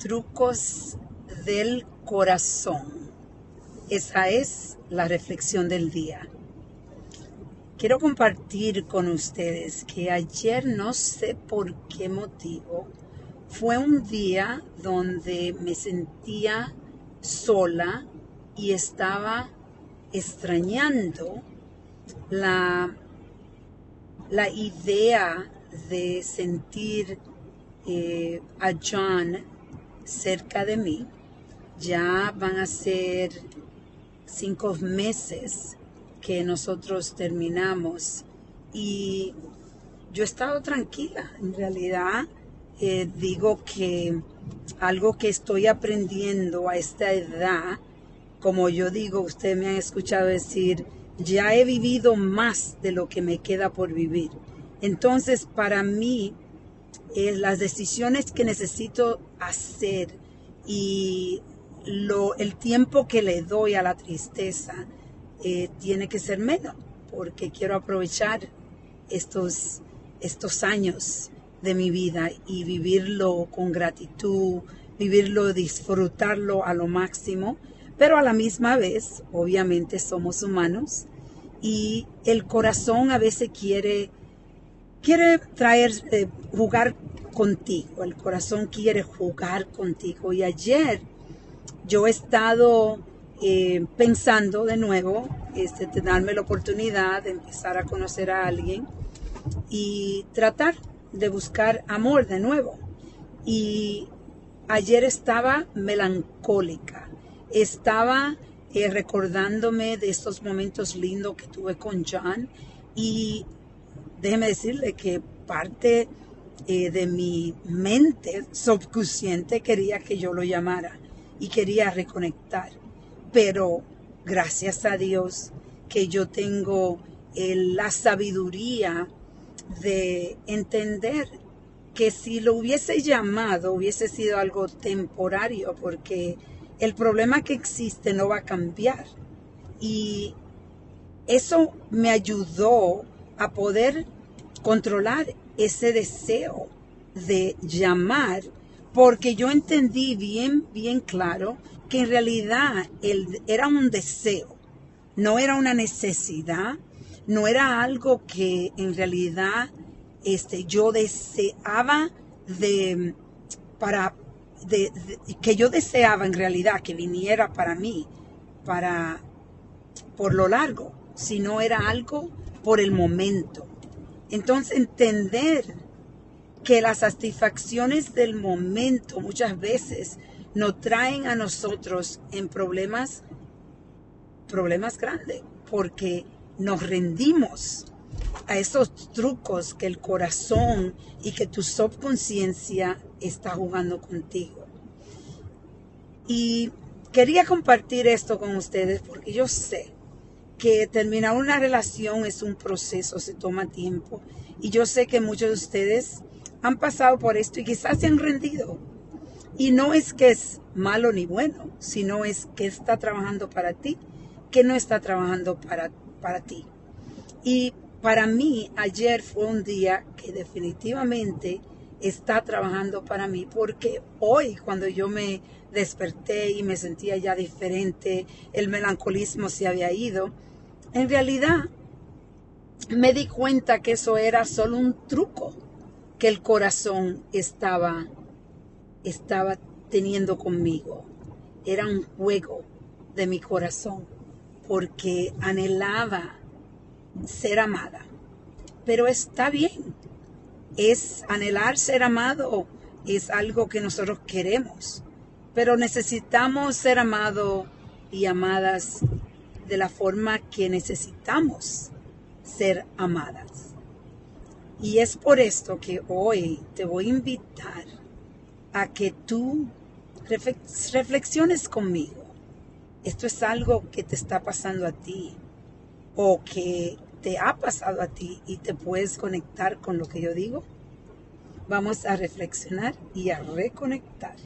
trucos del corazón. Esa es la reflexión del día. Quiero compartir con ustedes que ayer no sé por qué motivo fue un día donde me sentía sola y estaba extrañando la, la idea de sentir eh, a John cerca de mí. Ya van a ser cinco meses que nosotros terminamos y yo he estado tranquila. En realidad, eh, digo que algo que estoy aprendiendo a esta edad, como yo digo, ustedes me han escuchado decir, ya he vivido más de lo que me queda por vivir. Entonces, para mí, eh, las decisiones que necesito hacer y lo, el tiempo que le doy a la tristeza eh, tiene que ser menos, porque quiero aprovechar estos, estos años de mi vida y vivirlo con gratitud, vivirlo, disfrutarlo a lo máximo, pero a la misma vez, obviamente somos humanos y el corazón a veces quiere quiere traer, eh, jugar contigo, el corazón quiere jugar contigo. Y ayer yo he estado eh, pensando de nuevo, este, darme la oportunidad de empezar a conocer a alguien y tratar de buscar amor de nuevo. Y ayer estaba melancólica, estaba eh, recordándome de estos momentos lindos que tuve con John y déjeme decirle que parte eh, de mi mente subconsciente quería que yo lo llamara y quería reconectar. Pero gracias a Dios que yo tengo eh, la sabiduría de entender que si lo hubiese llamado hubiese sido algo temporario porque el problema que existe no va a cambiar. Y eso me ayudó a poder controlar ese deseo de llamar, porque yo entendí bien, bien claro que en realidad él era un deseo, no era una necesidad, no era algo que en realidad este, yo deseaba de, para, de, que yo deseaba en realidad que viniera para mí, para, por lo largo, sino era algo por el momento. Entonces entender que las satisfacciones del momento muchas veces nos traen a nosotros en problemas, problemas grandes, porque nos rendimos a esos trucos que el corazón y que tu subconsciencia está jugando contigo. Y quería compartir esto con ustedes porque yo sé que terminar una relación es un proceso, se toma tiempo. Y yo sé que muchos de ustedes han pasado por esto y quizás se han rendido. Y no es que es malo ni bueno, sino es que está trabajando para ti, que no está trabajando para, para ti. Y para mí ayer fue un día que definitivamente está trabajando para mí, porque hoy cuando yo me desperté y me sentía ya diferente, el melancolismo se había ido, en realidad, me di cuenta que eso era solo un truco que el corazón estaba, estaba teniendo conmigo. Era un juego de mi corazón porque anhelaba ser amada. Pero está bien. Es anhelar ser amado, es algo que nosotros queremos. Pero necesitamos ser amados y amadas de la forma que necesitamos ser amadas. Y es por esto que hoy te voy a invitar a que tú reflexiones conmigo. Esto es algo que te está pasando a ti o que te ha pasado a ti y te puedes conectar con lo que yo digo. Vamos a reflexionar y a reconectar.